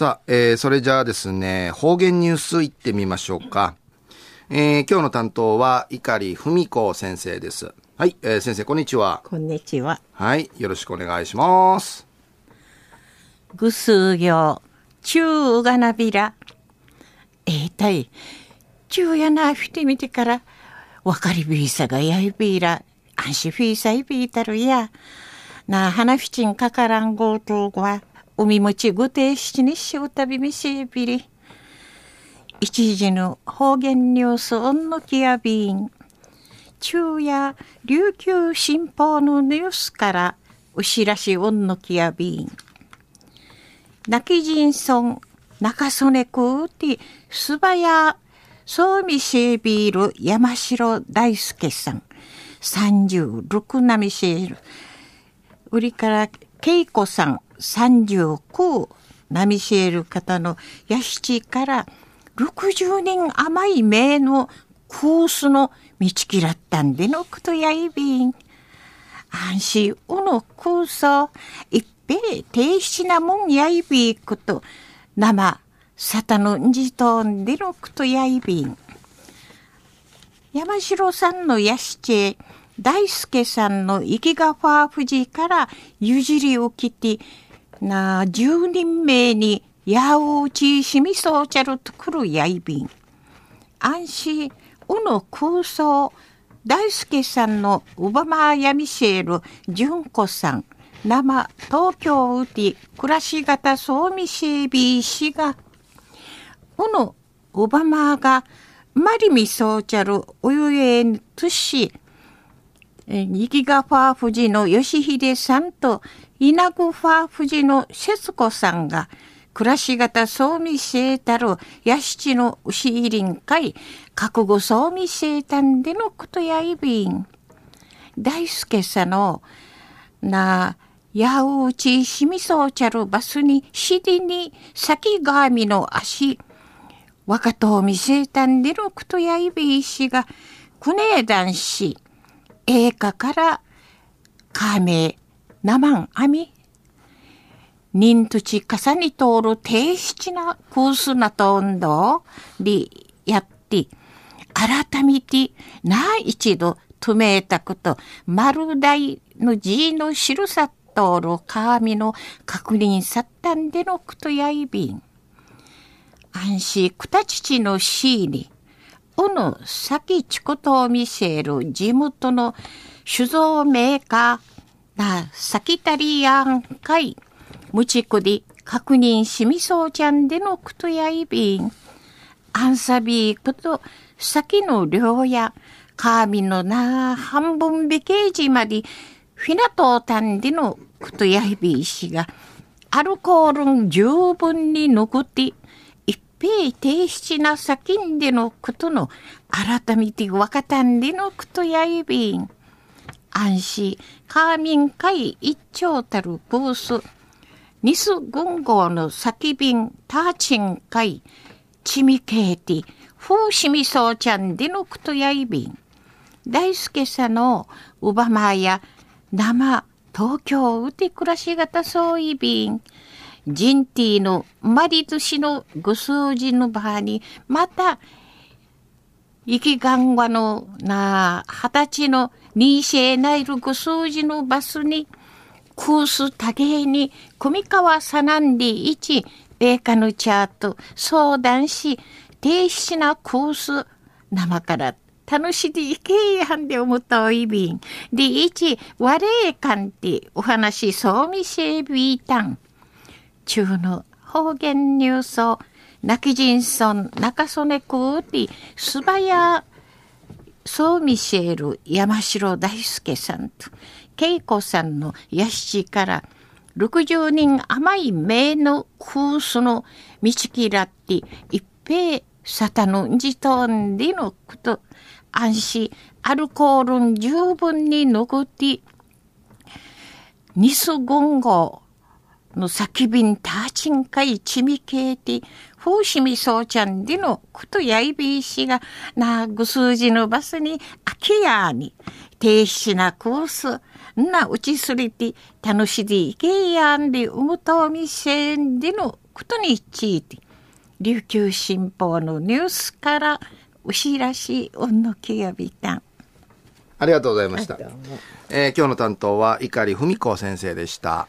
さあ、えー、それじゃあですね、方言ニュースいってみましょうか。えー、今日の担当は、碇文子先生です。はい、えー、先生、こんにちは。こんにちは。はい、よろしくお願いします。ぐす行、中がなびら。えー、たい、中やなふてみてから、わかりびいさがやいびら、安心フィーサイビータルや、な、花ふちんかからんごとは、海もちぐて七にしうたびみしびり。一時の方言ニュースオンのきやびん。昼夜琉球新報のニュースからうしらしオンのきやびん。泣き人村中曽根くうてすばやそうみしびる山城大輔さん。三十六並みしる。売りから恵子さん39ナミシエル方の屋敷から60人甘い名のコースの道きらったんでのことやいびん。安心うの空想一平停止なもんやいびこと、生、沙汰のんじとんでのことやいびん。山城さんの屋敷大輔さんの生きがファー富士からゆじりをきて、な十人名にやうちしみそうちゃるとくるやいびん。安心、うの空想、大輔さんのうばまやみせる純子さん、生東京うて暮らし方そうみせびしが、うのうばまがまりみそうちゃるおゆえんとし、にぎがファー富士の吉秀さんと稲子ファー富士の節子さんが暮らし方そうみせたる屋敷の牛入りん会覚悟そうみせたんでのことやいびん。大輔さんのなやうちしみそうちゃるバスにしりに先がみの足若と見せたんでのことやいびいしがくねえ男子映画からカメ生網人とちかさに通る低質なコースなとんどりやって、改めてな一度止めたこと、丸大の字の白さ通る鏡の確認さったんでのことやいびん。安心くたちちのしに、おの先ちことを見せる地元の酒造メーカー、な、さきたりやんかい。むちこで確認しみそうちゃんでのくとやいびん。あんさびこと、先の量や、かみのな、半分べけじまで、フィナトータンでのくとやいびいしが、アルコール十分に残って、一平停止な先んでのことの、改めて若たんでのくとやいびん。安心、カーミン会一丁たるブース、ニス軍号の先便ターチン会、チミケーティ、フーシミソーちゃんでのくとやいびん、大輔さんのうばまや生東京うて暮らし方そういびん、ジンティーのマリ寿司のぐ数字の場に、また、生きがんわのな、二十歳のニーシェナイルグ数字のバスに、クース多芸に、組川さなんで一、米価のチャート、相談し、停止なクース、生から楽しでいけやんで思ったおいびん。で、一、我れかんてお話そうみせびいたん。中の方言ニュースを、泣き人村中曽根区うて、すばやソーミシェル山城大輔さんと恵子さんの屋敷から60人甘い名の空スの道きらって一平沙汰のじとんでのこと安心アルコール十分に残ってニス言語の先便ターチンカイチミケーティ、フーシミソーちゃんでのことやいびいしが、なぐ数字のバスに、あきやに、停止なコース、なうちすりて、楽しでいけやんで、うむとみせんでのことについて琉球新報のニュースから牛らしい恩のきやびたんありがとうございました。えー今日の担当は碇文子先生でした。